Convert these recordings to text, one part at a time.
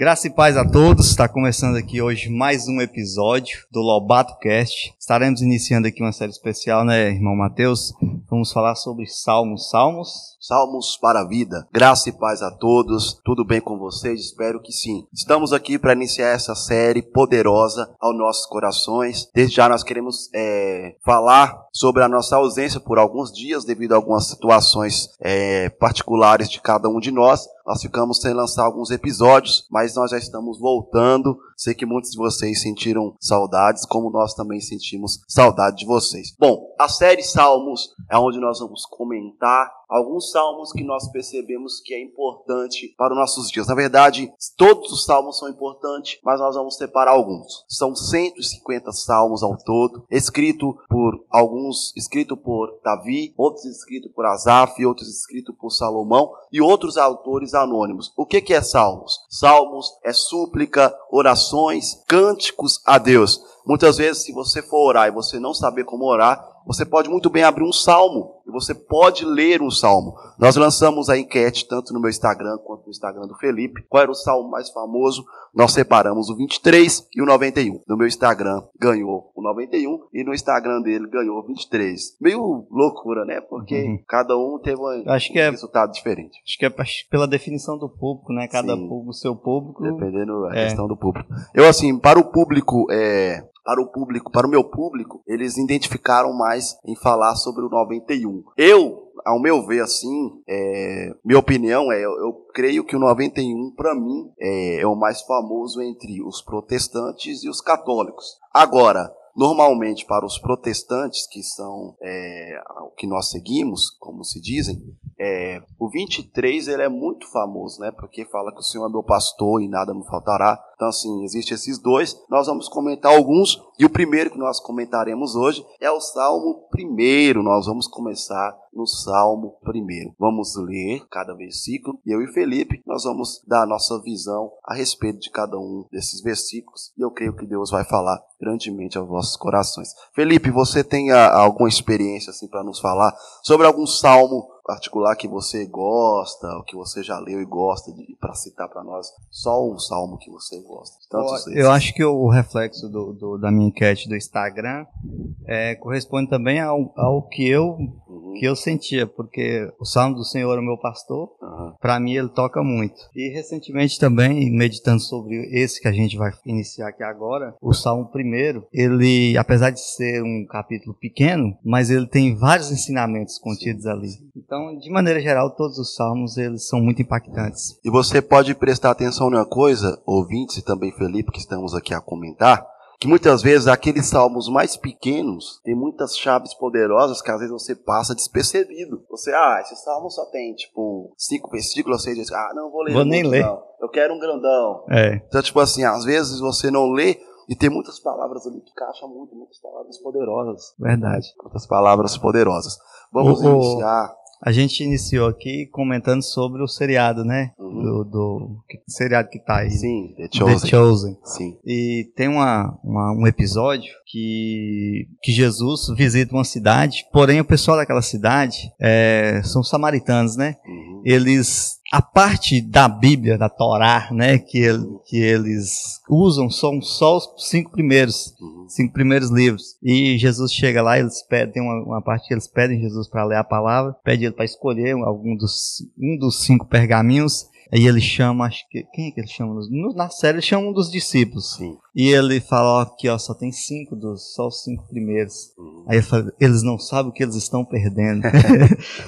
Graça e paz a todos. Está começando aqui hoje mais um episódio do Lobato Cast. Estaremos iniciando aqui uma série especial, né, irmão Mateus? Vamos falar sobre Salmos. Salmos Salmos para a vida. Graça e paz a todos. Tudo bem com vocês? Espero que sim. Estamos aqui para iniciar essa série poderosa aos nossos corações. Desde já nós queremos é, falar sobre a nossa ausência por alguns dias devido a algumas situações é, particulares de cada um de nós. Nós ficamos sem lançar alguns episódios, mas nós já estamos voltando. Sei que muitos de vocês sentiram saudades, como nós também sentimos saudade de vocês. Bom, a série Salmos é onde nós vamos comentar alguns salmos que nós percebemos que é importante para os nossos dias. Na verdade, todos os salmos são importantes, mas nós vamos separar alguns. São 150 salmos ao todo, escrito por alguns, escrito por Davi, outros escritos por Asaf, outros escritos por Salomão e outros autores anônimos. O que que é salmos? Salmos é súplica, orações, cânticos a Deus. Muitas vezes, se você for orar e você não saber como orar, você pode muito bem abrir um salmo e você pode ler um salmo. Nós lançamos a enquete tanto no meu Instagram quanto no Instagram do Felipe. Qual era o salmo mais famoso? Nós separamos o 23 e o 91. No meu Instagram ganhou o 91 e no Instagram dele ganhou o 23. Meio loucura, né? Porque uhum. cada um teve um, acho que é, resultado diferente. Acho que é pela definição do público, né? Cada Sim. público, seu público. Dependendo da é. questão do público. Eu, assim, para o público é, para o público, para o meu público, eles identificaram mais em falar sobre o 91. Eu, ao meu ver, assim, é, minha opinião é, eu, eu, creio que o 91, para mim, é, é o mais famoso entre os protestantes e os católicos. Agora, Normalmente, para os protestantes, que são é, o que nós seguimos, como se dizem, é, o 23 ele é muito famoso, né? Porque fala que o Senhor é meu pastor e nada me faltará. Então, assim, existem esses dois. Nós vamos comentar alguns. E o primeiro que nós comentaremos hoje é o Salmo primeiro. Nós vamos começar no Salmo primeiro. Vamos ler cada versículo. E eu e Felipe, nós vamos dar a nossa visão a respeito de cada um desses versículos. E eu creio que Deus vai falar grandemente aos vossos corações. Felipe, você tem a, alguma experiência assim para nos falar sobre algum salmo particular que você gosta, ou que você já leu e gosta de para citar para nós? Só um salmo que você gosta. Eu, eu acho que o reflexo do, do, da minha enquete do Instagram é, corresponde também ao, ao que eu uhum. Que eu sentia, porque o Salmo do Senhor é o meu pastor, uhum. para mim ele toca muito. E recentemente também, meditando sobre esse que a gente vai iniciar aqui agora, o Salmo primeiro, ele, apesar de ser um capítulo pequeno, mas ele tem vários ensinamentos contidos sim, ali. Sim. Então, de maneira geral, todos os salmos eles são muito impactantes. E você pode prestar atenção numa coisa, ouvintes e também Felipe, que estamos aqui a comentar, que muitas vezes aqueles salmos mais pequenos têm muitas chaves poderosas que às vezes você passa despercebido. Você, ah, esse salmo só tem, tipo, cinco versículos, você diz, ah, não vou ler. Vou nem ler. Não. Eu quero um grandão. É. Então, tipo assim, às vezes você não lê e tem muitas palavras ali que encaixam muito, muitas palavras poderosas. Verdade. Muitas palavras poderosas. Vamos o, iniciar a gente iniciou aqui comentando sobre o seriado, né? Uhum. Do, do seriado que tá aí. Sim, The Chosen. The Chosen. Sim. E tem uma, uma, um episódio que, que Jesus visita uma cidade, porém o pessoal daquela cidade é, são samaritanos, né? Uhum. Eles a parte da Bíblia, da Torá, né, que, ele, que eles usam são só os cinco primeiros, uhum. cinco primeiros livros. E Jesus chega lá, eles pedem, tem uma, uma parte que eles pedem Jesus para ler a palavra, pede ele para escolher algum dos, um dos cinco pergaminhos. Aí ele chama, acho que. Quem é que ele chama? Na série ele chama um dos discípulos. Sim. E ele fala aqui, ó, só tem cinco dos, só os cinco primeiros. Uhum. Aí ele fala, eles não sabem o que eles estão perdendo.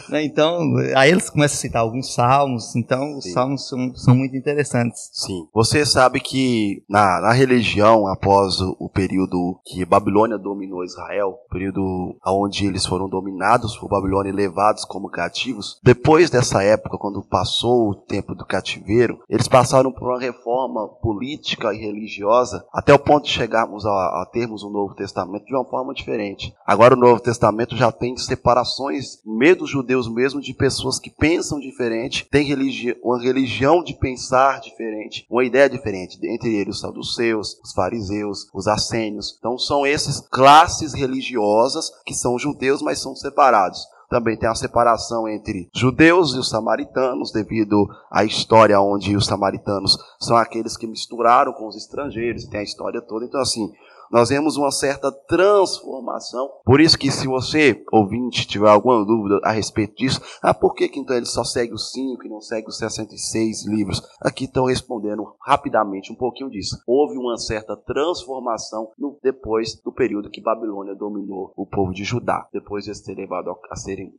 Né, então, aí eles começam a citar alguns salmos, então os Sim. salmos são, são muito interessantes. Sim. Você sabe que na, na religião, após o, o período que Babilônia dominou Israel, período onde eles foram dominados por Babilônia e levados como cativos, depois dessa época, quando passou o tempo do cativeiro, eles passaram por uma reforma política e religiosa até o ponto de chegarmos a, a, termos um Novo Testamento de uma forma diferente. Agora o Novo Testamento já tem separações, meio dos judeus mesmo, de pessoas que pensam diferente, tem religi uma religião de pensar diferente, uma ideia diferente, entre eles os saduceus, os fariseus, os assênios. Então são essas classes religiosas que são judeus, mas são separados. Também tem a separação entre judeus e os samaritanos, devido à história onde os samaritanos são aqueles que misturaram com os estrangeiros, tem a história toda. Então, assim, nós vemos uma certa transformação. Por isso que se você, ouvinte, tiver alguma dúvida a respeito disso, ah, por que, que então ele só segue os 5 e não segue os 66 livros? Aqui estão respondendo rapidamente um pouquinho disso. Houve uma certa transformação no, depois do período que Babilônia dominou o povo de Judá, depois de terem levado a serem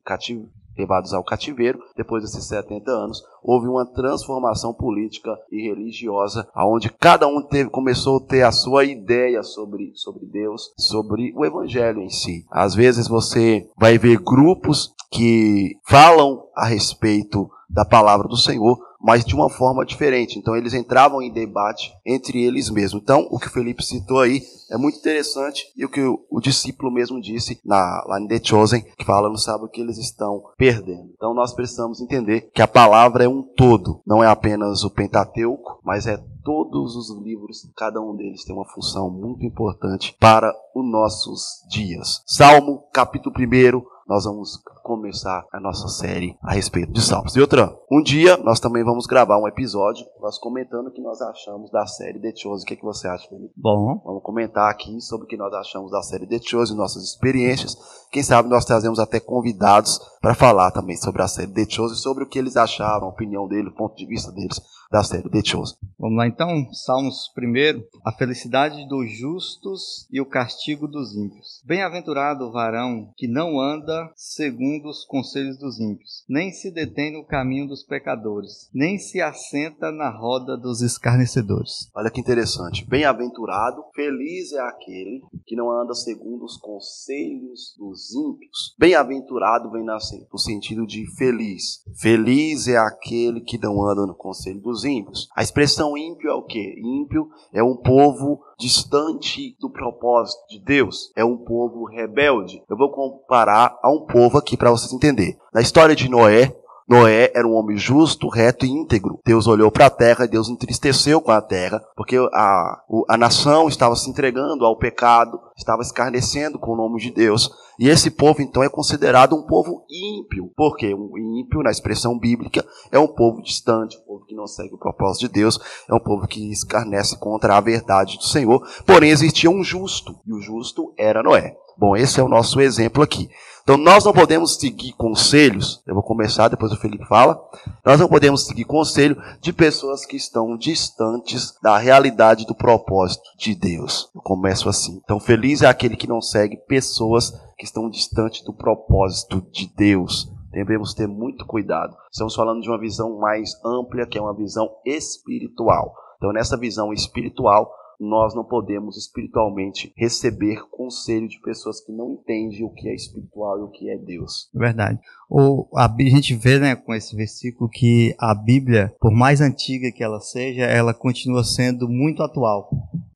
levados ao cativeiro, depois desses 70 anos, houve uma transformação política e religiosa, onde cada um teve, começou a ter a sua ideia sobre, sobre Deus, sobre o evangelho em si. Às vezes você vai ver grupos que falam a respeito da palavra do Senhor, mas de uma forma diferente. Então eles entravam em debate entre eles mesmos. Então o que o Felipe citou aí é muito interessante e o que o, o discípulo mesmo disse na, lá em The Chosen, que fala no sábado que eles estão perdendo. Então nós precisamos entender que a palavra é um todo, não é apenas o Pentateuco, mas é todos os livros, cada um deles tem uma função muito importante para os nossos dias. Salmo, capítulo 1, nós vamos começar a nossa série a respeito de Salmos. E outra, um dia nós também vamos gravar um episódio, nós comentando o que nós achamos da série The Chosen. O que, é que você acha, Felipe? Bom. Vamos comentar aqui sobre o que nós achamos da série The Chosen, nossas experiências. Quem sabe nós trazemos até convidados para falar também sobre a série The Chosen, sobre o que eles acharam, a opinião deles, o ponto de vista deles da série The Chosen. Vamos lá então, Salmos primeiro, a felicidade dos justos e o castigo dos ímpios. Bem-aventurado o varão que não anda segundo os conselhos dos ímpios, nem se detém no caminho dos pecadores, nem se assenta na roda dos escarnecedores. Olha que interessante. Bem-aventurado, feliz é aquele que não anda segundo os conselhos dos ímpios. Bem-aventurado vem no sentido de feliz. Feliz é aquele que não anda no conselho dos ímpios. A expressão ímpio é o que? Ímpio é um povo distante do propósito de Deus, é um povo rebelde. Eu vou comparar a um povo aqui para vocês entenderem. Na história de Noé, Noé era um homem justo, reto e íntegro. Deus olhou para a terra, Deus entristeceu com a terra, porque a, a nação estava se entregando ao pecado, estava escarnecendo com o nome de Deus. E esse povo, então, é considerado um povo ímpio. Porque um ímpio, na expressão bíblica, é um povo distante, um povo que não segue o propósito de Deus, é um povo que escarnece contra a verdade do Senhor. Porém, existia um justo, e o justo era Noé. Bom, esse é o nosso exemplo aqui. Então nós não podemos seguir conselhos, eu vou começar, depois o Felipe fala. Nós não podemos seguir conselho de pessoas que estão distantes da realidade do propósito de Deus. Eu começo assim. Então feliz é aquele que não segue pessoas que estão distantes do propósito de Deus. Devemos ter muito cuidado. Estamos falando de uma visão mais ampla, que é uma visão espiritual. Então, nessa visão espiritual, nós não podemos espiritualmente receber conselho de pessoas que não entendem o que é espiritual e o que é Deus. Verdade. O, a, a gente vê né, com esse versículo que a Bíblia, por mais antiga que ela seja, ela continua sendo muito atual.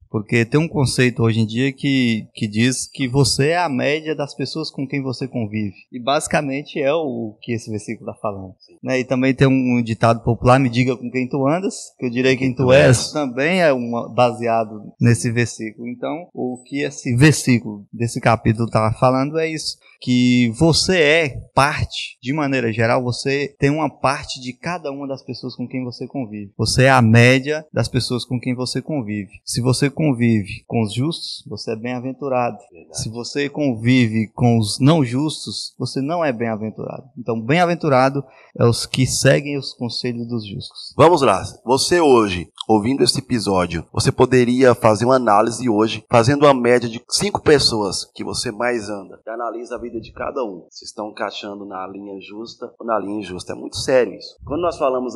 Porque tem um conceito hoje em dia que, que diz que você é a média das pessoas com quem você convive. E basicamente é o que esse versículo está falando. Né? E também tem um ditado popular, me diga com quem tu andas, que eu direi quem tu és, também é uma, baseado nesse versículo. Então, o que esse versículo desse capítulo está falando é isso que você é parte, de maneira geral, você tem uma parte de cada uma das pessoas com quem você convive. Você é a média das pessoas com quem você convive. Se você convive com os justos, você é bem-aventurado. Se você convive com os não justos, você não é bem-aventurado. Então, bem-aventurado é os que seguem os conselhos dos justos. Vamos lá. Você hoje, ouvindo este episódio, você poderia fazer uma análise hoje, fazendo uma média de cinco pessoas que você mais anda. E analisa a vida de cada um. Se estão encaixando na linha justa ou na linha injusta. É muito sério isso. Quando nós falamos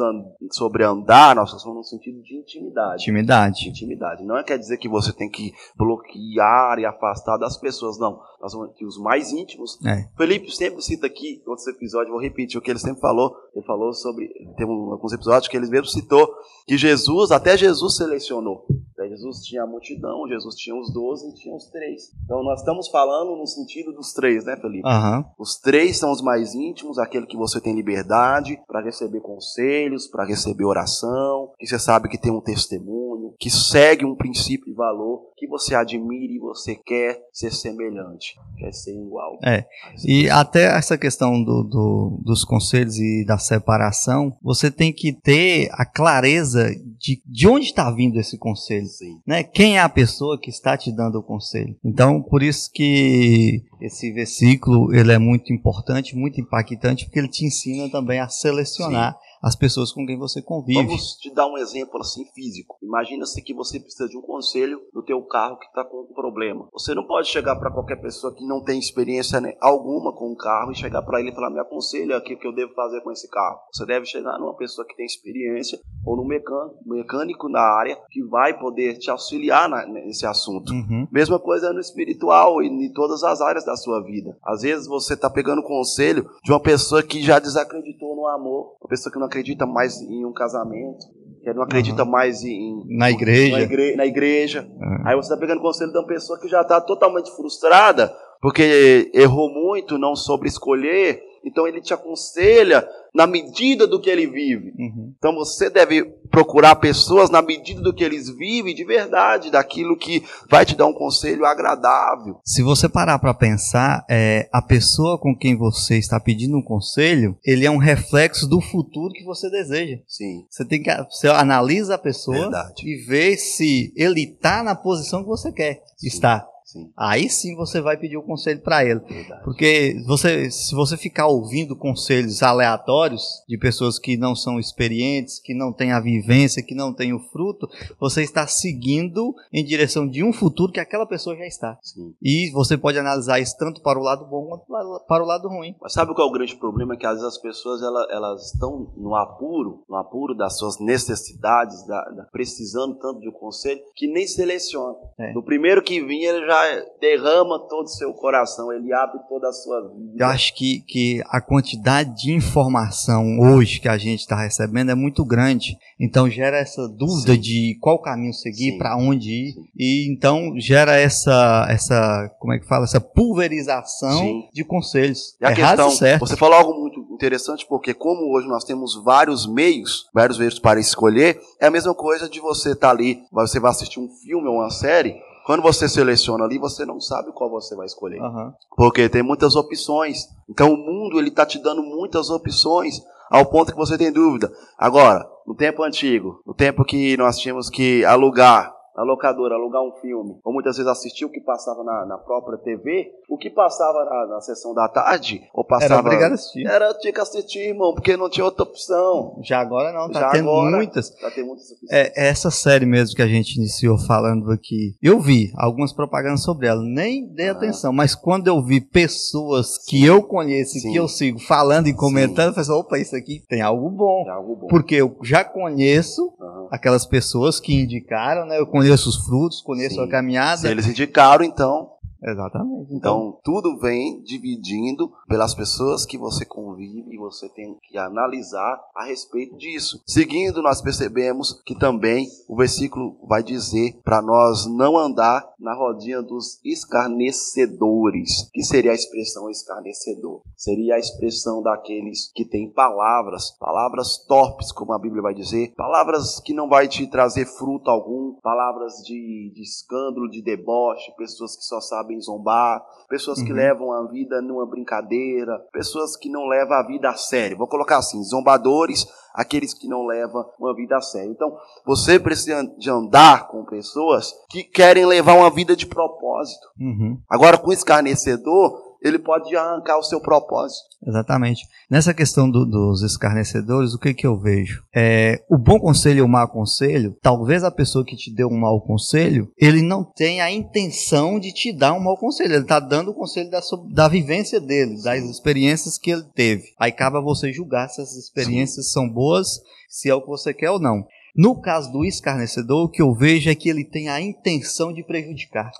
sobre andar, nós falamos no sentido de intimidade. Intimidade. Intimidade. Não é quer dizer que você tem que bloquear e afastar das pessoas, não. Nós vamos aqui os mais íntimos. É. Felipe sempre cita aqui, em outros episódios, vou repetir o que ele sempre falou. Ele falou sobre, tem alguns episódios que ele mesmo citou, que Jesus, até Jesus selecionou. Jesus tinha a multidão, Jesus tinha os doze e tinha os três. Então nós estamos falando no sentido dos três, né, Felipe? Uhum. Os três são os mais íntimos, aquele que você tem liberdade para receber conselhos, para receber oração, que você sabe que tem um testemunho, que segue um princípio e valor que você admire e você quer ser semelhante, quer ser igual. É. E até essa questão do, do, dos conselhos e da separação, você tem que ter a clareza de, de onde está vindo esse conselho. Sim. Né? Quem é a pessoa que está te dando o conselho? Então, por isso que esse versículo ele é muito importante, muito impactante, porque ele te ensina também a selecionar Sim as pessoas com quem você convive. Vamos te dar um exemplo assim físico. Imagina-se que você precisa de um conselho no teu carro que está com um problema. Você não pode chegar para qualquer pessoa que não tem experiência né, alguma com o carro e chegar para ele e falar: me aconselha aqui o que eu devo fazer com esse carro. Você deve chegar numa pessoa que tem experiência ou num mecânico, mecânico na área que vai poder te auxiliar na, nesse assunto. Uhum. Mesma coisa no espiritual e em todas as áreas da sua vida. Às vezes você está pegando conselho de uma pessoa que já desacreditou no amor, uma pessoa que não acredita mais em um casamento, que não acredita uhum. mais em na igreja. Na, igre, na igreja. Uhum. Aí você está pegando conselho de uma pessoa que já está totalmente frustrada porque errou muito, não soube escolher. Então ele te aconselha na medida do que ele vive. Uhum. Então você deve procurar pessoas na medida do que eles vivem, de verdade, daquilo que vai te dar um conselho agradável. Se você parar para pensar, é, a pessoa com quem você está pedindo um conselho, ele é um reflexo do futuro que você deseja. Sim. Você tem que você analisa a pessoa verdade. e vê se ele está na posição que você quer Sim. estar. Sim. Aí sim você vai pedir o conselho para ele. Verdade. Porque você, se você ficar ouvindo conselhos aleatórios de pessoas que não são experientes, que não têm a vivência, que não têm o fruto, você está seguindo em direção de um futuro que aquela pessoa já está. Sim. E você pode analisar isso tanto para o lado bom quanto para o lado ruim. Mas sabe qual é o grande problema? É que às vezes as pessoas elas, elas estão no apuro, no apuro das suas necessidades, da, da precisando tanto de um conselho, que nem seleciona. É. No primeiro que vinha, ele já derrama todo o seu coração, ele abre toda a sua vida. Eu acho que, que a quantidade de informação hoje que a gente está recebendo é muito grande. Então gera essa dúvida Sim. de qual caminho seguir, para onde ir. Sim. E então gera essa, essa, como é que fala? Essa pulverização Sim. de conselhos. E a questão, certo. você falou algo muito interessante porque como hoje nós temos vários meios, vários meios para escolher, é a mesma coisa de você estar tá ali, você vai assistir um filme ou uma série, quando você seleciona ali, você não sabe qual você vai escolher. Uhum. Porque tem muitas opções. Então o mundo ele está te dando muitas opções ao ponto que você tem dúvida. Agora, no tempo antigo, no tempo que nós tínhamos que alugar na locadora, alugar um filme, ou muitas vezes assistir o que passava na, na própria TV, o que passava na, na, sessão da tarde, ou passava. Era obrigado a assistir. Era, tinha que assistir, irmão, porque não tinha outra opção. Já agora não, tá Já tendo agora, muitas. Tá tendo muitas opções. É, essa série mesmo que a gente iniciou falando aqui, eu vi algumas propagandas sobre ela, nem dei ah. atenção, mas quando eu vi pessoas Sim. que eu conheço e que eu sigo falando e comentando, eu falei assim, opa, isso aqui tem algo bom. Tem algo bom. Porque eu já conheço uhum. aquelas pessoas que indicaram, né? Eu conheço os frutos, conheço Sim. a caminhada. Se eles indicaram, então Exatamente. Então, então, tudo vem dividindo pelas pessoas que você convive e você tem que analisar a respeito disso. Seguindo, nós percebemos que também o versículo vai dizer para nós não andar na rodinha dos escarnecedores. que seria a expressão escarnecedor? Seria a expressão daqueles que têm palavras, palavras torpes, como a Bíblia vai dizer, palavras que não vai te trazer fruto algum, palavras de, de escândalo, de deboche, pessoas que só sabem sabem zombar, pessoas uhum. que levam a vida numa brincadeira, pessoas que não levam a vida a sério. Vou colocar assim: zombadores, aqueles que não levam uma vida a sério. Então, você precisa de andar com pessoas que querem levar uma vida de propósito. Uhum. Agora, com escarnecedor, ele pode arrancar o seu propósito. Exatamente. Nessa questão do, dos escarnecedores, o que, que eu vejo? É, o bom conselho e o mau conselho, talvez a pessoa que te deu um mau conselho, ele não tenha a intenção de te dar um mau conselho. Ele está dando o conselho da, da vivência dele, das experiências que ele teve. Aí cabe a você julgar se essas experiências Sim. são boas, se é o que você quer ou não. No caso do escarnecedor, o que eu vejo é que ele tem a intenção de prejudicar.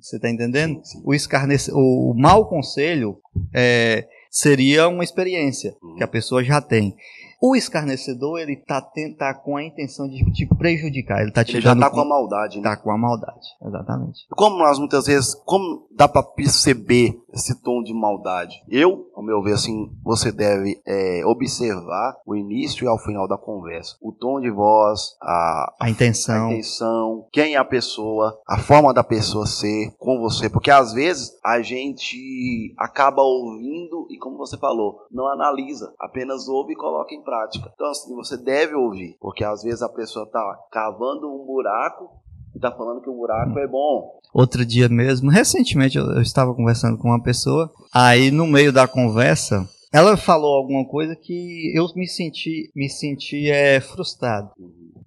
Você está entendendo? Sim, sim. O, escarnece... o mau conselho é, seria uma experiência uhum. que a pessoa já tem. O escarnecedor, ele tá, tá com a intenção de te prejudicar. Ele, tá te ele já tá com, com a maldade, né? Tá com a maldade, exatamente. Como nós muitas vezes, como dá para perceber esse tom de maldade. Eu, ao meu ver, assim, você deve é, observar o início e ao final da conversa. O tom de voz, a, a intenção. a intenção, quem é a pessoa, a forma da pessoa ser com você. Porque às vezes a gente acaba ouvindo e, como você falou, não analisa, apenas ouve e coloca em prática. Então, assim, você deve ouvir, porque às vezes a pessoa está cavando um buraco e tá falando que o buraco é bom. Outro dia mesmo, recentemente eu, eu estava conversando com uma pessoa, aí no meio da conversa, ela falou alguma coisa que eu me senti, me senti é, frustrado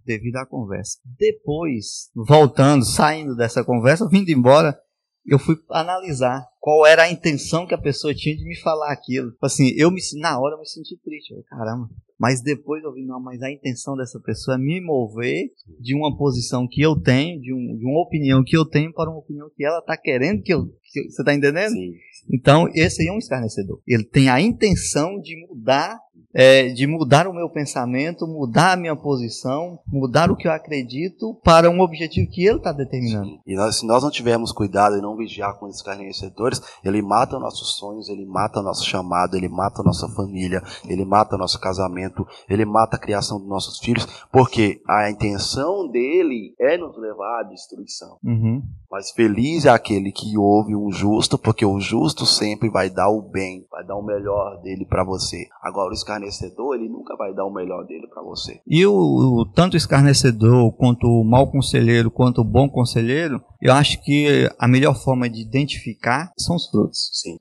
devido à conversa. Depois, voltando, saindo dessa conversa, vindo embora, eu fui analisar qual era a intenção que a pessoa tinha de me falar aquilo. Assim, eu me na hora eu me senti triste. Eu, caramba, mas depois eu vi, não, mas a intenção dessa pessoa é me mover de uma posição que eu tenho, de, um, de uma opinião que eu tenho, para uma opinião que ela está querendo que eu. Que, você está entendendo? Sim. Então, esse aí é um escarnecedor. Ele tem a intenção de mudar é, de mudar o meu pensamento, mudar a minha posição, mudar o que eu acredito para um objetivo que ele está determinando. Sim. E nós, se nós não tivermos cuidado e não vigiar com esses escarnecedores, ele mata nossos sonhos, ele mata nosso chamado, ele mata nossa família, ele mata nosso casamento, ele mata a criação dos nossos filhos, porque a intenção dele é nos levar à destruição. Uhum. Mas feliz é aquele que ouve um justo, porque o justo sempre vai dar o bem, vai dar o melhor dele para você. Agora, o escarnecedor, ele nunca vai dar o melhor dele para você. E o, o, tanto escarnecedor, quanto o mau conselheiro, quanto o bom conselheiro, eu acho que a melhor forma de identificar são os frutos. Sim.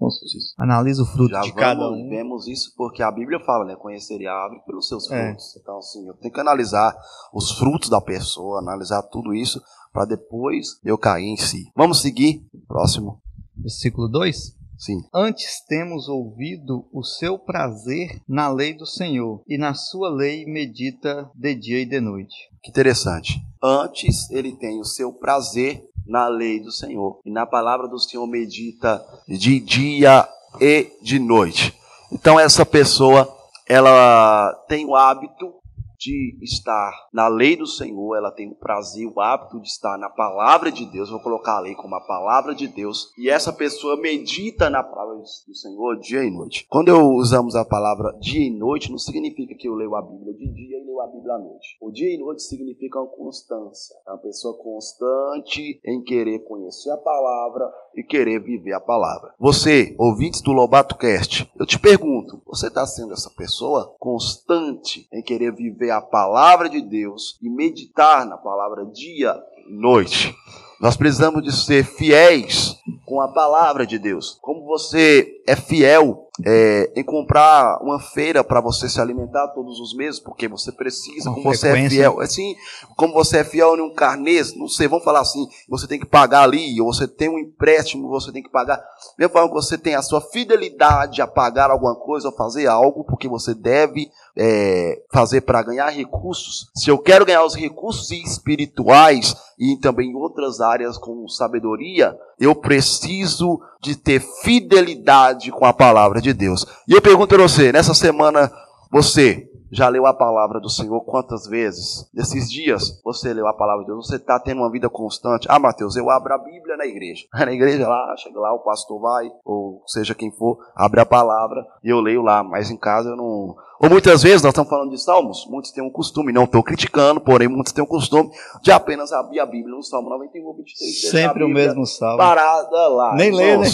Analisa o fruto Já de cada um. Vemos isso porque a Bíblia fala, né? Conheceria a árvore pelos seus é. frutos. É. Então, assim, eu tenho que analisar os frutos da pessoa, analisar tudo isso para depois eu cair em si. Vamos seguir. Próximo. Versículo 2. Sim. Antes temos ouvido o seu prazer na lei do Senhor, e na sua lei medita de dia e de noite. Que interessante. Antes ele tem o seu prazer na lei do Senhor, e na palavra do Senhor medita de dia e de noite. Então essa pessoa, ela tem o hábito de estar na lei do Senhor, ela tem o prazer, o hábito de estar na palavra de Deus. Vou colocar a lei como a palavra de Deus. E essa pessoa medita na palavra do Senhor dia e noite. Quando eu usamos a palavra dia e noite, não significa que eu leio a Bíblia de dia e leio a Bíblia à noite. O dia e noite significa uma constância. É uma pessoa constante em querer conhecer a palavra e querer viver a palavra. Você, ouvintes do Lobato Cast, eu te pergunto, você está sendo essa pessoa constante em querer viver a palavra de Deus e meditar na palavra dia e noite? Nós precisamos de ser fiéis com a palavra de Deus. Como você é fiel é, em comprar uma feira para você se alimentar todos os meses, porque você precisa, como você é fiel, assim, como você é fiel em um carnês, não sei, vamos falar assim, você tem que pagar ali, ou você tem um empréstimo, você tem que pagar. Mesmo que você tem a sua fidelidade a pagar alguma coisa, ou fazer algo, porque você deve é, fazer para ganhar recursos. Se eu quero ganhar os recursos espirituais e também em outras áreas com sabedoria, eu preciso de ter fidelidade com a palavra de Deus. E eu pergunto para você, nessa semana, você já leu a palavra do Senhor quantas vezes? Nesses dias, você leu a palavra de Deus, você está tendo uma vida constante. Ah, Mateus, eu abro a Bíblia na igreja. Na igreja lá, chega lá, o pastor vai, ou seja quem for, abre a palavra e eu leio lá. Mas em casa eu não. Ou muitas vezes, nós estamos falando de salmos, muitos têm um costume, não estou criticando, porém muitos têm um costume de apenas abrir a Bíblia no Salmo 91, 23. Sempre o mesmo salmo. Parada lá. Nem lê, né?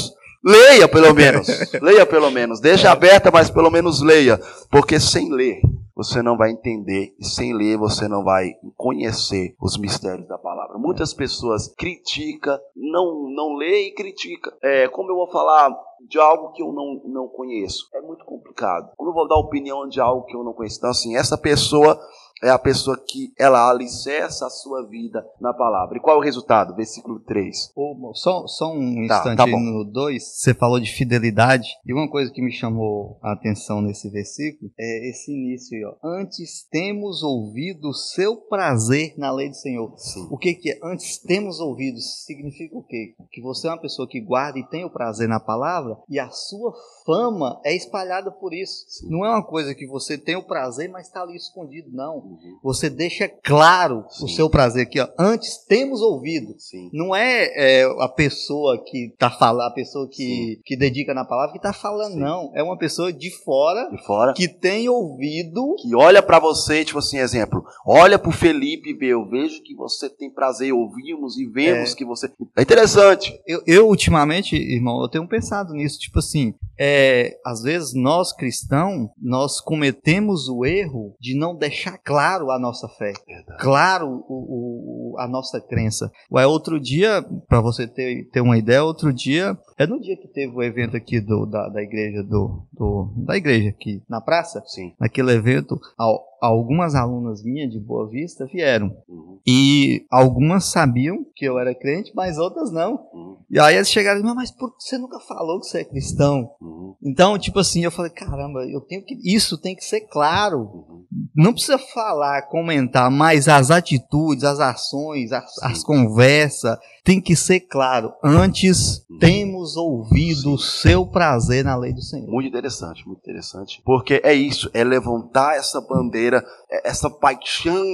Leia pelo menos. leia pelo menos. Deixa aberta, mas pelo menos leia. Porque sem ler, você não vai entender. E sem ler, você não vai conhecer os mistérios da palavra. Muitas pessoas criticam, não, não lê e critica. É, como eu vou falar de algo que eu não, não conheço? É muito complicado. Como eu vou dar opinião de algo que eu não conheço? Então, assim, essa pessoa é a pessoa que ela alicerça a sua vida na palavra. E qual é o resultado? Versículo 3. Oh, só, só um tá, instante tá no 2, você falou de fidelidade, e uma coisa que me chamou a atenção nesse versículo é esse início aí, ó. Antes temos ouvido o seu prazer na lei do Senhor. Sim. O que que é? Antes temos ouvido, significa o quê? Que você é uma pessoa que guarda e tem o prazer na palavra, e a sua fama é espalhada por isso. Sim. Não é uma coisa que você tem o prazer, mas está ali escondido, não. Você deixa claro Sim. o seu prazer aqui, ó. Antes temos ouvido. Sim. Não é, é, a pessoa que está falando, a pessoa que, que dedica na palavra que está falando, não. É uma pessoa de fora, de fora que tem ouvido. Que olha para você, tipo assim, exemplo. Olha pro Felipe e vê, eu vejo que você tem prazer, ouvimos e vemos é. que você. É interessante. Eu, eu, ultimamente, irmão, eu tenho pensado nisso, tipo assim, é, às vezes nós cristãos, nós cometemos o erro de não deixar claro a nossa fé, Verdade. claro o, o, a nossa crença. Ué, outro dia, para você ter, ter uma ideia, outro dia, é no dia que teve o evento aqui do, da, da igreja do, do, da igreja aqui na praça, Sim. naquele evento, ao, algumas alunas minhas de Boa Vista vieram. Uhum. E algumas sabiam que eu era crente, mas outras não. Uhum. E aí eles chegaram e mas por que você nunca falou que você é cristão? Uhum. Então, tipo assim, eu falei, caramba, eu tenho que. Isso tem que ser claro. Não precisa falar, comentar, mas as atitudes, as ações, as, as conversas, tem que ser claro. Antes uhum. temos ouvido o seu prazer na lei do Senhor. Muito interessante, muito interessante. Porque é isso, é levantar essa bandeira, é essa paixão,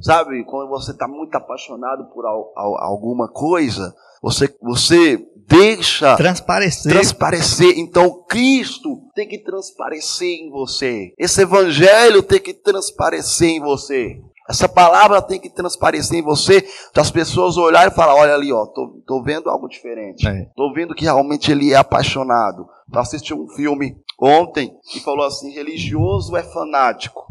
sabe? Quando você está muito apaixonado por alguma coisa, você, você deixa transparecer. transparecer. Então Cristo tem que transparecer em você. Esse evangelho tem que transparecer em você. Essa palavra tem que transparecer em você, para as pessoas olharem e falar, olha ali, ó, tô, tô vendo algo diferente. É. Tô vendo que realmente ele é apaixonado. Eu assisti um filme ontem que falou assim, religioso é fanático.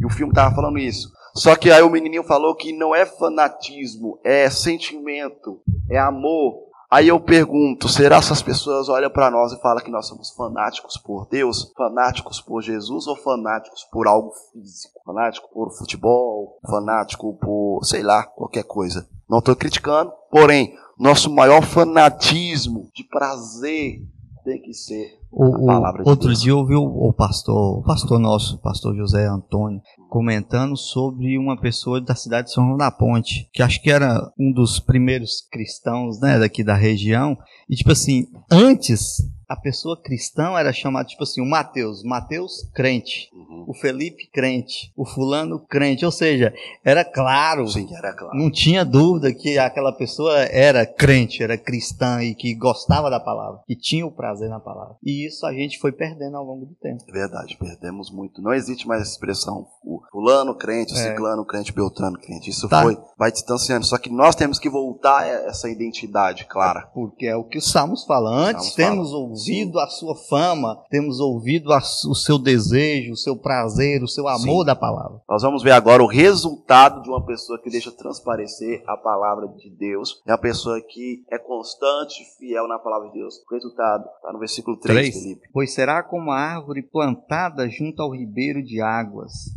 E o filme tava falando isso. Só que aí o menininho falou que não é fanatismo, é sentimento, é amor, Aí eu pergunto, será que as pessoas olham para nós e falam que nós somos fanáticos por Deus, fanáticos por Jesus ou fanáticos por algo físico? Fanático por futebol, fanático por, sei lá, qualquer coisa. Não estou criticando, porém, nosso maior fanatismo de prazer tem que ser o, a palavra de Outro Deus. dia eu ouvi o, o pastor, o pastor nosso, o pastor José Antônio, comentando sobre uma pessoa da cidade de São João da Ponte, que acho que era um dos primeiros cristãos, né, daqui da região. E tipo assim, antes a pessoa cristã era chamada, tipo assim, o Mateus, Mateus crente, uhum. o Felipe crente, o fulano crente, ou seja, era claro, Sim, era claro, não tinha dúvida que aquela pessoa era crente, era cristã e que gostava da palavra, que tinha o prazer na palavra. E isso a gente foi perdendo ao longo do tempo. É verdade, perdemos muito. Não existe mais essa expressão, o fulano crente, o é. ciclano crente, beltrano crente. Isso tá. foi, vai distanciando. Só que nós temos que voltar a essa identidade clara. Porque é o que os Salmos falam. Antes temos falam ouvido a sua fama, temos ouvido a, o seu desejo, o seu prazer, o seu amor Sim. da palavra. Nós vamos ver agora o resultado de uma pessoa que deixa transparecer a palavra de Deus. É uma pessoa que é constante, fiel na palavra de Deus. O resultado está no versículo 3, 3. Felipe. Pois será como a árvore plantada junto ao ribeiro de águas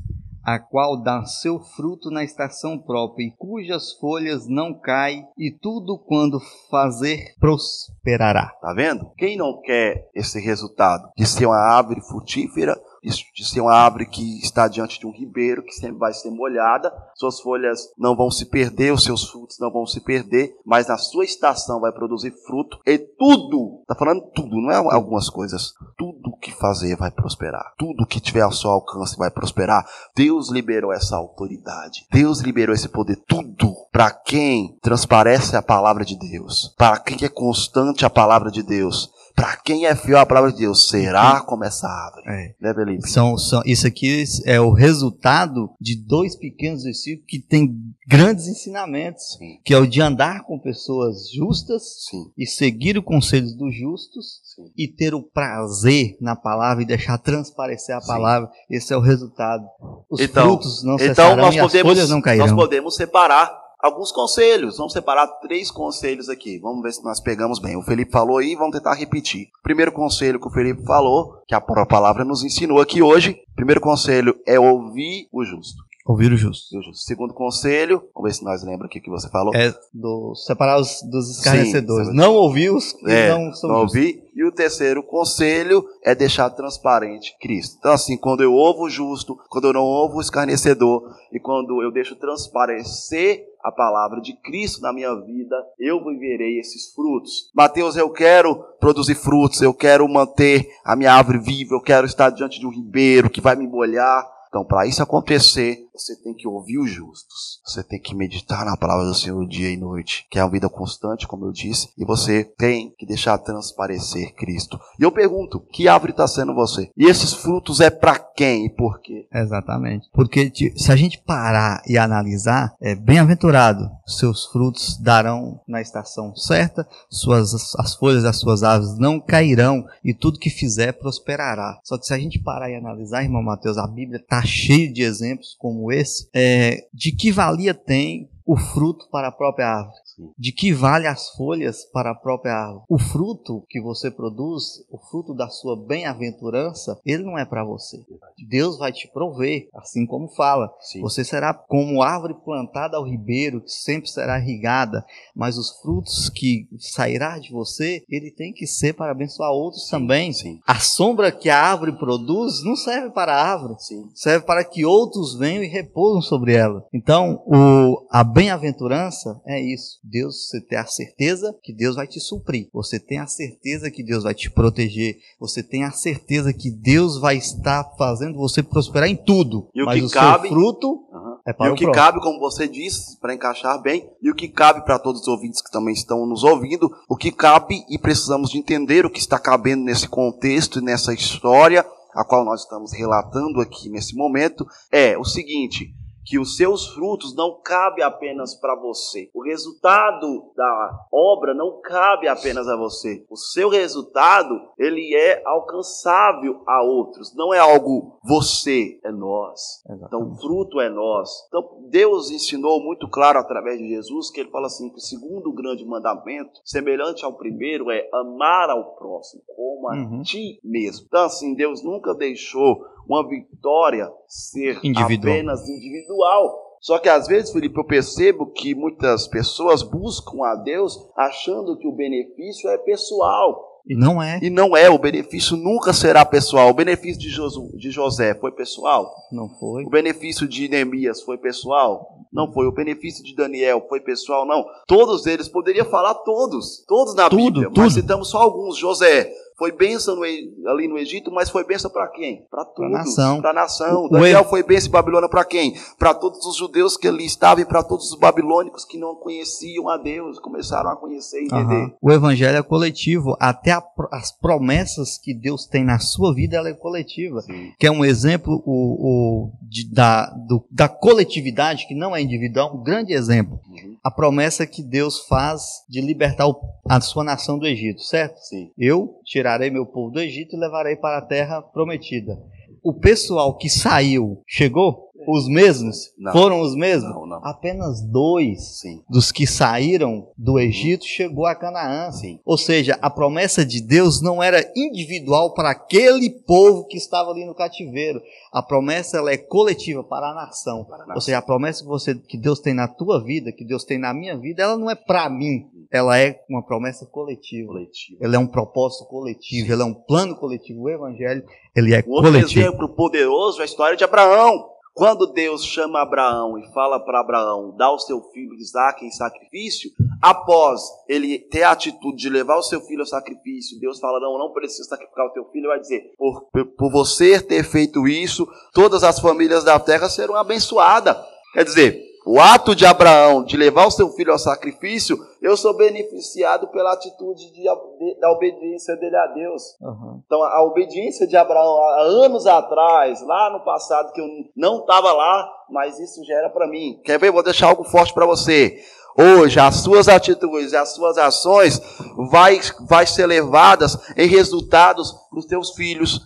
a qual dá seu fruto na estação própria, e cujas folhas não caem, e tudo quando fazer prosperará. Tá vendo? Quem não quer esse resultado de ser uma árvore frutífera, de ser uma árvore que está diante de um ribeiro, que sempre vai ser molhada, suas folhas não vão se perder, os seus frutos não vão se perder, mas na sua estação vai produzir fruto, e tudo, está falando tudo, não é algumas coisas, tudo que fazer vai prosperar, tudo que tiver ao seu alcance vai prosperar. Deus liberou essa autoridade, Deus liberou esse poder, tudo para quem transparece a palavra de Deus, para quem é constante a palavra de Deus, para quem é fiel à palavra de Deus, será como essa árvore. É. Né, Felipe? São, são, isso aqui é o resultado de dois pequenos versículos que têm grandes ensinamentos, Sim. que é o de andar com pessoas justas Sim. e seguir os conselhos dos justos Sim. e ter o prazer na palavra e deixar transparecer a palavra. Esse é o resultado. Os então, frutos não então cessarão nós podemos, e as folhas não cairão. Nós podemos separar alguns conselhos. Vamos separar três conselhos aqui. Vamos ver se nós pegamos bem. O Felipe falou aí, vamos tentar repetir. Primeiro conselho que o Felipe falou, que a própria palavra nos ensinou aqui hoje. Primeiro conselho é ouvir o justo. Ouvir o justo. O justo. Segundo conselho, vamos ver se nós lembramos aqui que você falou. É do, separar os dos escarnecedores. Sim, não ouvir os que é, não são não ouvir. E o terceiro conselho é deixar transparente Cristo. Então, assim, quando eu ouvo o justo, quando eu não ouvo o escarnecedor, e quando eu deixo transparecer a palavra de Cristo na minha vida, eu viverei esses frutos. Mateus, eu quero produzir frutos, eu quero manter a minha árvore viva, eu quero estar diante de um ribeiro que vai me molhar. Então, para isso acontecer, Você tem que ouvir os justos. Você tem que meditar na palavra do Senhor dia e noite, que é uma vida constante, como eu disse, e você tem que deixar transparecer Cristo. E eu pergunto, que árvore está sendo você? E esses frutos é para quem e por quê? Exatamente. Porque se a gente parar e analisar, é bem-aventurado, seus frutos darão na estação certa, suas as folhas das suas árvores não cairão e tudo que fizer prosperará. Só que se a gente parar e analisar, irmão Mateus, a Bíblia está cheia de exemplos como esse, é, de que valia tem o fruto para a própria árvore. De que vale as folhas para a própria árvore? O fruto que você produz, o fruto da sua bem-aventurança, ele não é para você. Deus vai te prover, assim como fala. Sim. Você será como árvore plantada ao ribeiro, que sempre será irrigada, mas os frutos que sairá de você, ele tem que ser para abençoar outros sim, também. A sombra que a árvore produz não serve para a árvore, serve para que outros venham e repousem sobre ela. Então, o, a bem-aventurança é isso. Deus, você tem a certeza que Deus vai te suprir. Você tem a certeza que Deus vai te proteger. Você tem a certeza que Deus vai estar fazendo você prosperar em tudo. E o Mas que o cabe, fruto uhum. é para e o, o que cabe, como você disse, para encaixar bem, e o que cabe para todos os ouvintes que também estão nos ouvindo, o que cabe e precisamos de entender o que está cabendo nesse contexto e nessa história a qual nós estamos relatando aqui nesse momento é o seguinte: que os seus frutos não cabe apenas para você. O resultado da obra não cabe apenas a você. O seu resultado, ele é alcançável a outros. Não é algo você, é nós. Exatamente. Então, o fruto é nós. Então, Deus ensinou muito claro através de Jesus que ele fala assim que o segundo grande mandamento, semelhante ao primeiro, é amar ao próximo como a uhum. ti mesmo. Então, assim, Deus nunca deixou uma vitória ser individual. apenas individual. Só que às vezes, Felipe, eu percebo que muitas pessoas buscam a Deus achando que o benefício é pessoal. E não é. E não é, o benefício nunca será pessoal. O benefício de, Josu, de José foi pessoal? Não foi. O benefício de Neemias foi pessoal? Não foi. O benefício de Daniel foi pessoal? Não. Todos eles, poderia falar todos. Todos na tudo, Bíblia, tudo. mas citamos só alguns. José, foi bênção no, ali no Egito, mas foi bênção para quem? Para todos. Para a nação. Para a nação. Daniel foi bênção em Babilônia para quem? Para todos os judeus que ali estavam e para todos os babilônicos que não conheciam a Deus, começaram a conhecer e entender. Uhum. O evangelho é coletivo. Até a, as promessas que Deus tem na sua vida, ela é coletiva. Sim. Que é um exemplo o, o de, da, do, da coletividade, que não é individual, um grande exemplo. Uhum. A promessa que Deus faz de libertar a sua nação do Egito, certo? Sim. Eu tirarei meu povo do Egito e levarei para a terra prometida. O pessoal que saiu chegou? Os mesmos? Não. Foram os mesmos? Não, não. Apenas dois Sim. dos que saíram do Egito chegou a Canaã. Sim. Ou seja, a promessa de Deus não era individual para aquele povo que estava ali no cativeiro. A promessa ela é coletiva para a nação. Para a nação. Ou seja, a promessa que, você, que Deus tem na tua vida, que Deus tem na minha vida, ela não é para mim. Ela é uma promessa coletiva. coletiva. Ela é um propósito coletivo. Sim. Ela é um plano coletivo. O Evangelho, ele é Outro coletivo. Outro exemplo poderoso é a história de Abraão. Quando Deus chama Abraão e fala para Abraão, dá o seu filho Isaac em sacrifício, após ele ter a atitude de levar o seu filho ao sacrifício, Deus fala, não, não precisa sacrificar o teu filho, ele vai dizer, por, por você ter feito isso, todas as famílias da terra serão abençoadas. Quer dizer, o ato de Abraão de levar o seu filho ao sacrifício, eu sou beneficiado pela atitude de, de, da obediência dele a Deus. Uhum. Então, a obediência de Abraão há anos atrás, lá no passado, que eu não estava lá, mas isso já era para mim. Quer ver? Vou deixar algo forte para você. Hoje, as suas atitudes e as suas ações vai, vai ser levadas em resultados para os teus filhos,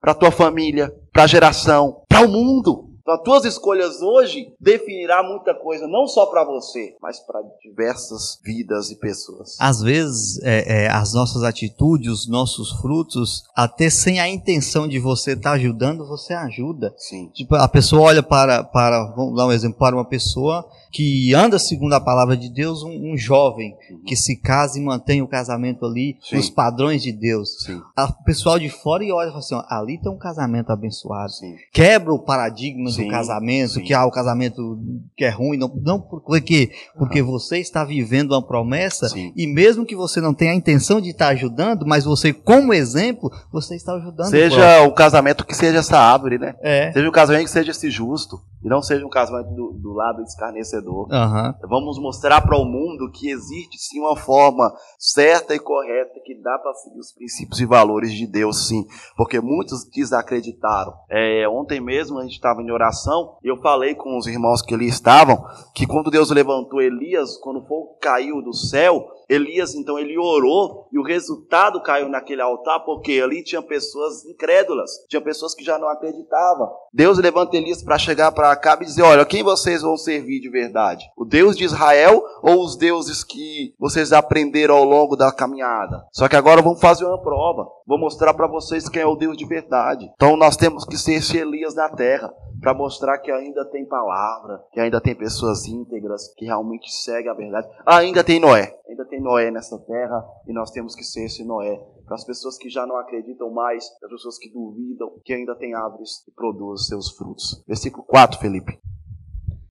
para a tua família, para a geração, para o mundo. Então, as tuas escolhas hoje definirá muita coisa, não só para você, mas para diversas vidas e pessoas. Às vezes, é, é, as nossas atitudes, os nossos frutos, até sem a intenção de você estar tá ajudando, você ajuda. Sim. Tipo, a pessoa olha para, para, vamos dar um exemplo, para uma pessoa que anda segundo a palavra de Deus, um, um jovem uhum. que se casa e mantém o casamento ali Sim. nos padrões de Deus. Sim. O pessoal de fora e olha e fala assim: ó, ali tem um casamento abençoado. Sim. Quebra o paradigma do casamento, que ah, o casamento que é ruim, não, não porque, porque uhum. você está vivendo uma promessa e mesmo que você não tenha a intenção de estar ajudando, mas você, como exemplo, você está ajudando. Seja o, o casamento que seja essa árvore, né? É. Seja o casamento que seja esse justo. E não seja um casamento do, do lado escarnecedor. Aham. Vamos mostrar para o mundo que existe sim uma forma certa e correta que dá para seguir os princípios e valores de Deus, sim. Porque muitos desacreditaram. É, ontem mesmo a gente estava em oração e eu falei com os irmãos que ali estavam que quando Deus levantou Elias, quando o fogo caiu do céu, Elias, então, ele orou e o resultado caiu naquele altar, porque ali tinha pessoas incrédulas, tinha pessoas que já não acreditavam. Deus levanta Elias para chegar para Acabe e dizer: Olha, quem vocês vão servir de verdade? O Deus de Israel ou os deuses que vocês aprenderam ao longo da caminhada? Só que agora vamos fazer uma prova. Vou mostrar para vocês quem é o Deus de verdade. Então nós temos que ser esse Elias na terra para mostrar que ainda tem palavra, que ainda tem pessoas íntegras, que realmente seguem a verdade. Ainda tem Noé, ainda tem Noé nessa terra e nós temos que ser esse Noé. Para as pessoas que já não acreditam mais, para as pessoas que duvidam, que ainda tem árvores que produzem seus frutos. Versículo 4, Felipe.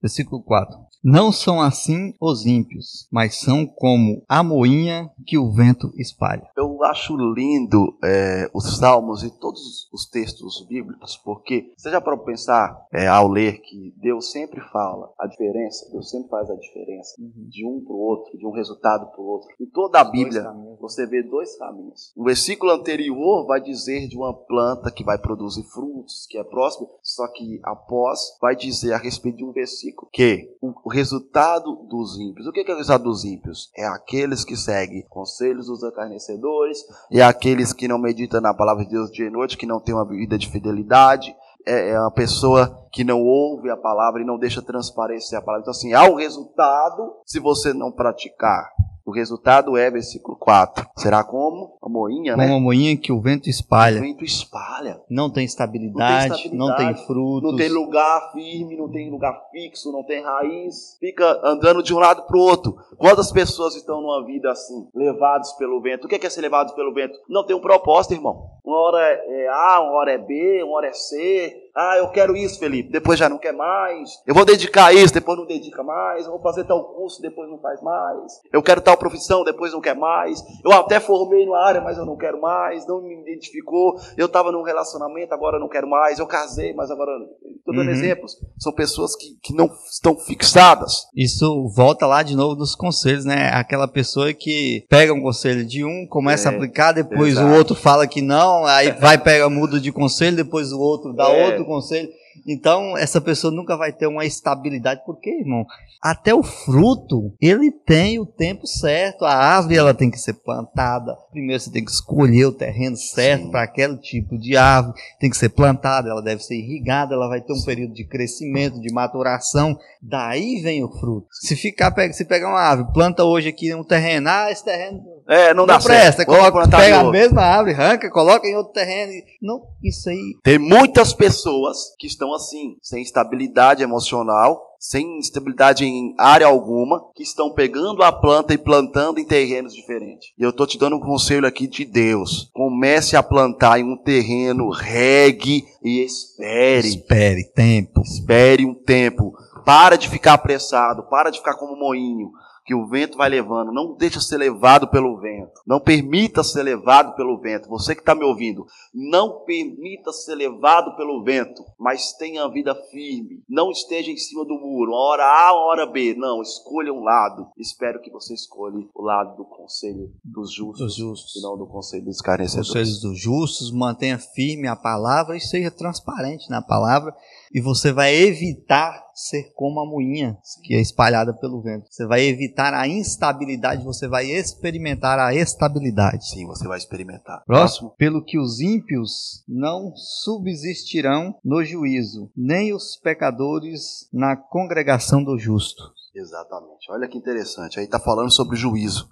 Versículo 4. Não são assim os ímpios, mas são como a moinha que o vento espalha. Eu acho lindo é, os salmos e todos os textos bíblicos, porque você já para pensar é, ao ler que Deus sempre fala a diferença, Deus sempre faz a diferença Uhum. de um para o outro, de um resultado para o outro. Em toda a Bíblia você vê dois caminhos. O versículo anterior vai dizer de uma planta que vai produzir frutos, que é próximo, só que após vai dizer a respeito de um versículo que o, o resultado dos ímpios. O que é, o resultado dos ímpios? É aqueles que seguem conselhos dos escarnecedores, é aqueles que não meditam na palavra de Deus dia e noite, que não tem uma vida de fidelidade, é é uma pessoa que não ouve a palavra e não deixa transparecer a palavra. Então, assim, há um resultado se você não praticar. O resultado é, versículo 4. Será como? A moinha, né? a moinha que o vento O espalha. vento espalha. Não tem estabilidade, não tem, estabilidade, frutos. Não tem lugar firme, não tem lugar fixo, não tem raiz. Fica andando de um lado para o outro. Quantas pessoas estão numa vida assim, levados pelo vento? O que é, que é ser levados pelo vento? Não tem um propósito, irmão. Uma hora é A, uma hora é B, uma hora é C. Ah, eu quero isso, Felipe. Depois já não quer mais. Eu vou dedicar isso, depois não dedica mais. Eu vou fazer tal curso, depois não faz mais. Eu quero tal profissão, depois não quer mais. Eu até formei numa área, mas eu não quero mais. Não me identificou. Eu estava num relacionamento, agora eu não quero mais. Eu casei, mas agora. Estou dando Uhum. exemplos. São pessoas que, que não estão fixadas. Isso volta lá de novo dos conselhos, né? Aquela pessoa que pega um conselho de um, começa É, a aplicar, depois exato. o outro fala que não, aí vai pega muda de conselho, depois o outro dá É. outro conselho. Então, essa pessoa nunca vai ter uma estabilidade, porque, irmão, até o fruto, ele tem o tempo certo. A árvore, ela tem que ser plantada. Primeiro você tem que escolher o terreno certo Sim. para aquele tipo de árvore. Tem que ser plantada, ela deve ser irrigada, ela vai ter um período de crescimento, de maturação. Daí vem o fruto. Se ficar, pega, se pegar uma árvore, planta hoje aqui um terreno, ah, esse terreno É, não, não, dá presta, certo. Coloca, pega a mesma árvore, arranca, coloca em outro terreno. Não, isso aí Tem muitas pessoas que estão assim, sem estabilidade emocional, sem estabilidade em área alguma, que estão pegando a planta e plantando em terrenos diferentes. E eu tô te dando um conselho aqui de Deus. Comece a plantar em um terreno, regue e espere. espere tempo. Espere um tempo. Para de ficar apressado, para de ficar como moinho, que o vento vai levando. Não deixa ser levado pelo vento. Não permita ser levado pelo vento. Você que está me ouvindo, não permita ser levado pelo vento, mas tenha a vida firme. Não esteja em cima do muro, uma hora A, uma hora B. Não, escolha um lado. Espero que você escolha o lado do conselho dos justos, Dos justos. e não do conselho dos escarnecedores. Conselhos dos justos, mantenha firme a palavra e seja transparente na palavra. E você vai evitar ser como a moinha que é espalhada pelo vento. Você vai evitar a instabilidade, você vai experimentar a estabilidade. Sim, você vai experimentar. Próximo. Pelo que os ímpios não subsistirão no juízo, nem os pecadores na congregação do justo. Exatamente. Olha que interessante. Aí está falando sobre juízo.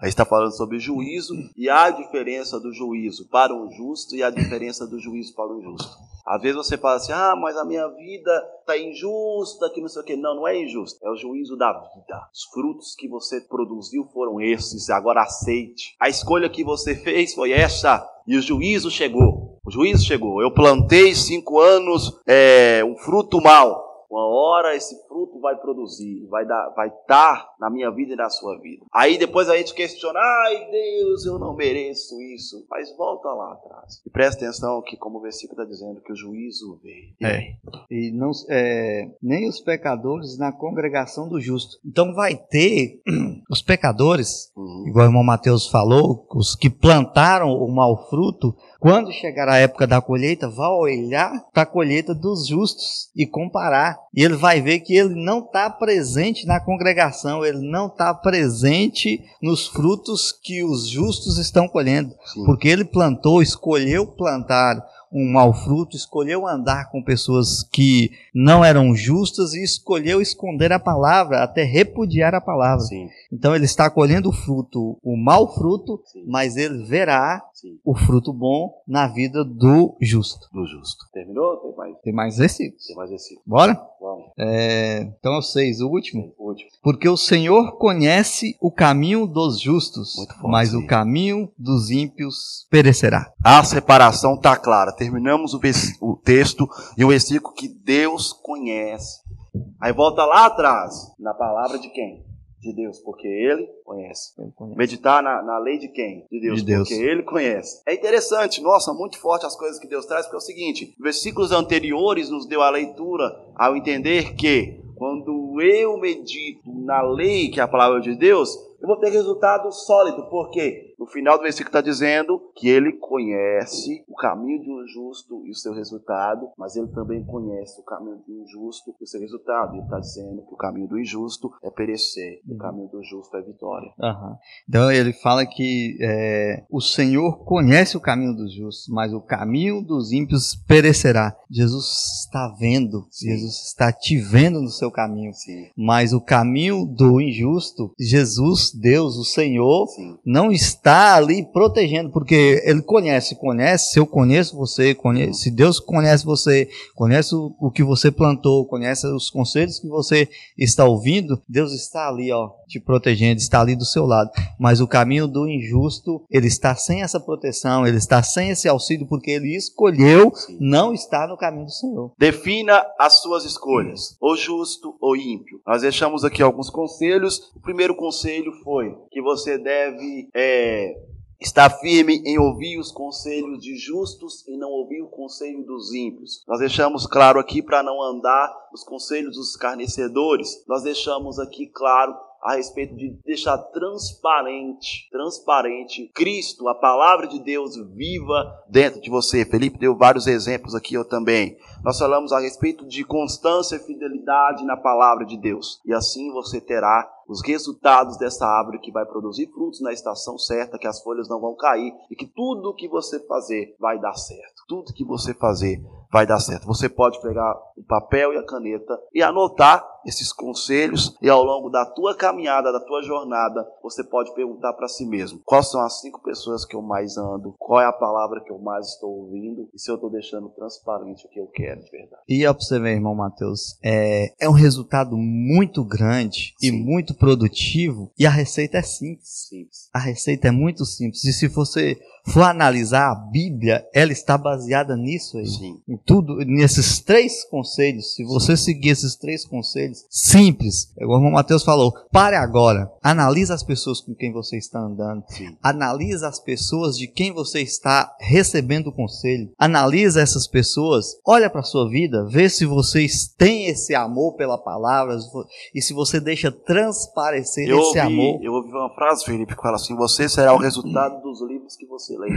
Aí está falando sobre juízo e a diferença do juízo para o justo e a diferença do juízo para o injusto. Às vezes você fala assim: ah, mas a minha vida está injusta, que não sei o quê. Não, não é injusto. É o juízo da vida. Os frutos que você produziu foram esses. Agora aceite. A escolha que você fez foi essa. E o juízo chegou. O juízo chegou. Eu plantei cinco anos é, um fruto mau. Uma hora esse fruto vai produzir, vai dar, vai estar na minha vida e na sua vida. Aí depois a gente questiona, ai Deus, eu não mereço isso. Mas volta lá atrás. E presta atenção que, como o versículo está dizendo, que o juízo veio. É. E não, é, nem os pecadores na congregação do justo. Então vai ter os pecadores, uhum. igual o irmão Mateus falou, os que plantaram o mau fruto, quando chegar a época da colheita, vai olhar para a colheita dos justos e comparar. E ele vai ver que ele não está presente na congregação, ele não está presente nos frutos que os justos estão colhendo. Sim. Porque ele plantou, escolheu plantar um mau fruto, escolheu andar com pessoas que não eram justas e escolheu esconder a palavra, até repudiar a palavra. Sim. Então ele está colhendo o fruto, o mau fruto, Sim. mas ele verá Sim. o fruto bom na vida do justo. Do justo. Terminou? Tem mais? Tem mais versículos. Tem mais versículos. Bora? É, então é o seis, o último. O último. Porque o Senhor conhece o caminho dos justos, forte, mas o caminho dos ímpios perecerá. A separação está clara terminamos o, o texto e o versículo que Deus conhece. Aí volta lá atrás, na palavra de quem? De Deus, porque Ele conhece. Ele conhece. Meditar na, na, lei de quem? De Deus, de Deus, porque Ele conhece. É interessante, nossa, muito forte as coisas que Deus traz, porque é o seguinte: versículos anteriores nos deu a leitura ao entender que quando eu medito na lei, que é a palavra de Deus, eu vou ter resultado sólido, porque no final do versículo está dizendo que ele conhece o caminho um justo e o seu resultado, mas ele também conhece o caminho do injusto e o seu resultado. Ele está dizendo que o caminho do injusto é perecer, uhum. o caminho do justo é vitória. Uhum. Então ele fala que é, o Senhor conhece o caminho dos justos, mas o caminho dos ímpios perecerá. Jesus está vendo, Sim. Jesus está te vendo no seu caminho, Sim. mas o caminho do injusto, Jesus, Deus, o Senhor, Sim. não está está ali protegendo, porque ele conhece, conhece, se eu conheço você, conhece, se Deus conhece você, conhece o, o, que você plantou, conhece os conselhos que você está ouvindo, Deus está ali, ó, te protegendo, está ali do seu lado. Mas o caminho do injusto, ele está sem essa proteção, ele está sem esse auxílio, porque ele escolheu não estar no caminho do Senhor. Defina as suas escolhas, ou justo ou ímpio. Nós deixamos aqui alguns conselhos. O primeiro conselho foi que você deve é, estar firme em ouvir os conselhos de justos e não ouvir o conselho dos ímpios. Nós deixamos claro aqui para não andar os conselhos dos escarnecedores. Nós deixamos aqui claro a respeito de deixar transparente, transparente Cristo, a palavra de Deus viva dentro de você. Felipe deu vários exemplos aqui eu também. Nós falamos a respeito de constância e fidelidade na palavra de Deus. E assim você terá os resultados dessa árvore que vai produzir frutos na estação certa, que as folhas não vão cair e que tudo que você fazer vai dar certo. Tudo que você fazer vai dar certo. Você pode pegar o papel e a caneta e anotar esses conselhos e ao longo da tua caminhada, da tua jornada, você pode perguntar para si mesmo: quais são as cinco pessoas que eu mais ando? Qual é a palavra que eu mais estou ouvindo? E se eu estou deixando transparente o que eu quero de verdade? E ó, para você ver, irmão Matheus, é, é um resultado muito grande Sim. e muito produtivo e a receita é simples. simples. A receita é muito simples. E se você for analisar a Bíblia, ela está baseada nisso aí. Sim. Tudo, nesses três conselhos. Se você seguir esses três conselhos simples, igual o irmão Mateus falou, pare agora. Analisa as pessoas com quem você está andando. Sim. Analisa as pessoas de quem você está recebendo o conselho. Analisa essas pessoas. Olha para a sua vida, vê se vocês têm esse amor pela palavra e se você deixa transparecer eu esse ouvi, amor. Eu ouvi uma frase, Felipe, que fala assim: você será o resultado dos livros que você lê.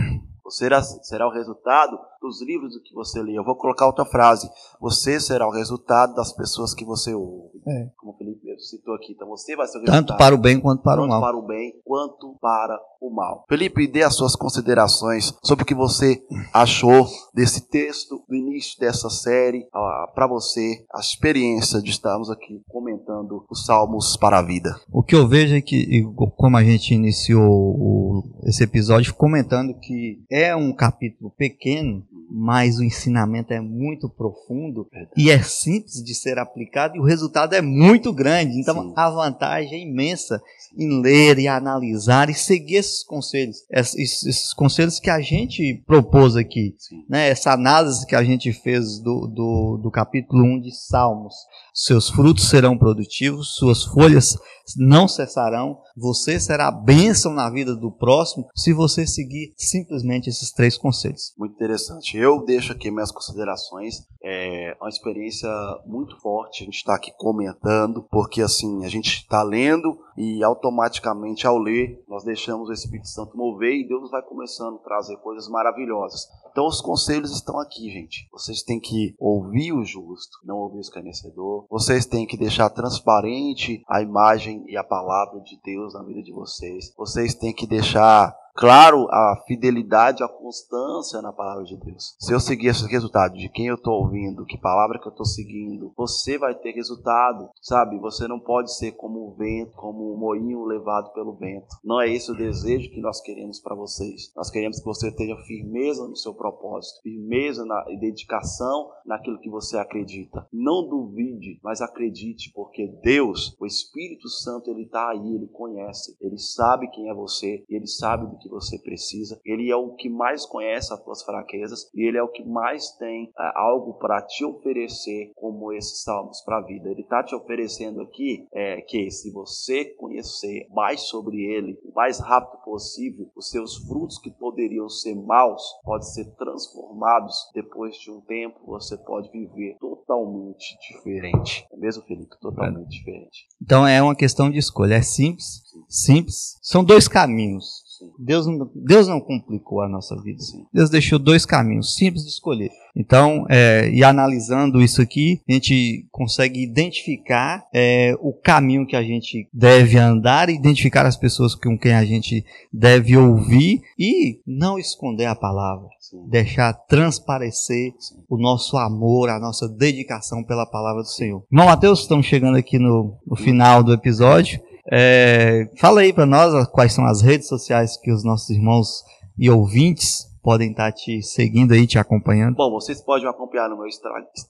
Você será, será o resultado dos livros do que você lê. Eu vou colocar outra frase. Você será o resultado das pessoas que você ouve. É. Como o Felipe citou aqui. Então você vai ser o. Tanto para o bem quanto para o mal. Tanto para o bem quanto para o mal. Felipe, dê as suas considerações sobre o que você achou desse texto, do início dessa série, para você, a experiência de estarmos aqui comentando os Salmos para a vida. O que eu vejo é que, como a gente iniciou esse episódio comentando que é um capítulo pequeno, mas o ensinamento é muito profundo Verdade. e é simples de ser aplicado e o resultado é muito grande. Então Sim. a vantagem é imensa em ler e analisar e seguir esses conselhos, esses, esses conselhos que a gente propôs aqui, né? essa análise que a gente fez do, do, do capítulo 1 de Salmos. Seus frutos serão produtivos, suas folhas não cessarão, você será bênção na vida do próximo se você seguir simplesmente esses três conselhos. Muito interessante. Eu deixo aqui minhas considerações. É uma experiência muito forte. A gente está aqui comentando, porque assim, a gente está lendo e automaticamente ao ler, nós deixamos o Espírito Santo mover e Deus vai começando a trazer coisas maravilhosas. Então os conselhos estão aqui, gente. Vocês têm que ouvir o justo, não ouvir o escarnecedor. Vocês têm que deixar transparente a imagem e a palavra de Deus na vida de vocês. Vocês têm que deixar claro a fidelidade, a constância na palavra de Deus. Se eu seguir esse resultado de quem eu estou ouvindo, que palavra que eu estou seguindo, você vai ter resultado, sabe? Você não pode ser como o vento, como um moinho levado pelo vento. Não é esse o desejo que nós queremos para vocês. Nós queremos que você tenha firmeza no seu propósito, firmeza na e dedicação naquilo que você acredita. Não duvide, mas acredite, porque Deus, o Espírito Santo, ele está aí, ele conhece, ele sabe quem é você, ele sabe do que que você precisa. Ele é o que mais conhece as tuas fraquezas e ele é o que mais tem é, algo para te oferecer, como esses salmos para a vida. Ele está te oferecendo aqui é, que se você conhecer mais sobre ele, o mais rápido possível, os seus frutos que poderiam ser maus podem ser transformados depois de um tempo. Você pode viver totalmente diferente. É mesmo, Felipe? Totalmente é. diferente. Então é uma questão de escolha. É simples, simples. São dois caminhos Deus não, Deus não complicou a nossa vida. Sim. Deus deixou dois caminhos simples de escolher. Então, é, e analisando isso aqui, a gente consegue identificar é, o caminho que a gente deve andar, identificar as pessoas com quem a gente deve ouvir e não esconder a palavra. Sim. Deixar transparecer Sim. o nosso amor, a nossa dedicação pela palavra do Senhor. Irmão Mateus, estamos chegando aqui no, no final do episódio. É, fala aí para nós quais são as redes sociais que os nossos irmãos e ouvintes podem estar tá te seguindo aí, te acompanhando. Bom, vocês podem me acompanhar no meu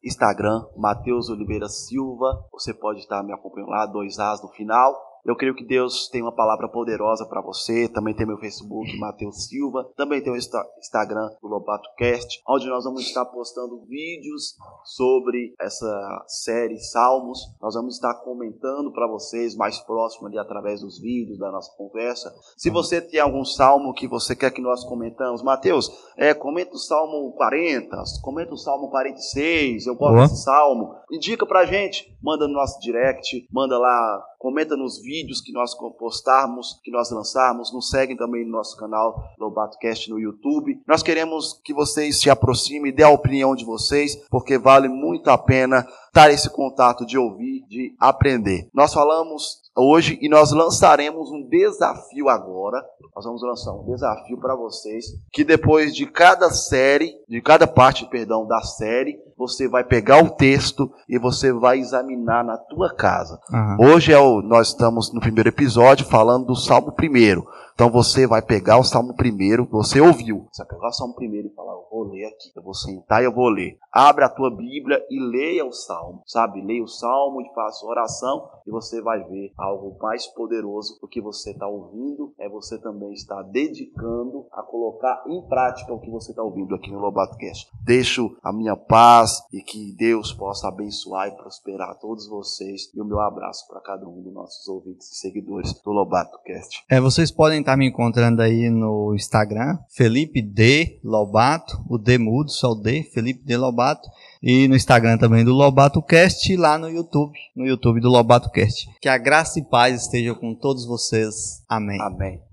Instagram, Matheus Oliveira Silva. Você pode estar me acompanhando lá, dois As no final. Eu creio que Deus tem uma palavra poderosa para você. Também tem meu Facebook, Matheus Silva. Também tem o Instagram do Lobato Cast, onde nós vamos estar postando vídeos sobre essa série Salmos. Nós vamos estar comentando para vocês mais próximo ali através dos vídeos da nossa conversa. Se você tem algum salmo que você quer que nós comentamos, Mateus, é, comenta o Salmo 40, comenta o Salmo 46, eu gosto desse salmo. Indica pra gente, manda no nosso direct, manda lá comenta nos vídeos que nós postarmos, que nós lançarmos, nos seguem também no nosso canal LobatoCast no YouTube. Nós queremos que vocês se aproximem, dê a opinião de vocês, porque vale muito a pena dar esse contato de ouvir, de aprender. Nós falamos hoje e nós lançaremos um desafio agora. Nós vamos lançar um desafio para vocês que depois de cada série, de cada parte, perdão, da série, você vai pegar o texto e você vai examinar na tua casa. Uhum. Hoje é o, nós estamos no primeiro episódio falando do Salmo primeiro. Então você vai pegar o Salmo primeiro, você ouviu. Você vai pegar o Salmo primeiro e falar, eu vou ler aqui, eu vou sentar e eu vou ler. Abre a tua Bíblia e leia o Salmo, sabe? Leia o Salmo e faça oração e você vai ver algo mais poderoso porque você está ouvindo, é você também está dedicando a colocar em prática o que você está ouvindo aqui no Lobato Cast. Deixo a minha paz e que Deus possa abençoar e prosperar todos vocês e o meu abraço para cada um dos nossos ouvintes e seguidores do Lobato Cast. É, vocês podem estar tá me encontrando aí no Instagram, Felipe D. Lobato, o D mudo, só o D, Felipe D. Lobato. E no Instagram também do Lobato Cast e lá no YouTube, no YouTube do Lobato Cast. Que a graça e paz esteja com todos vocês. Amém. Amém.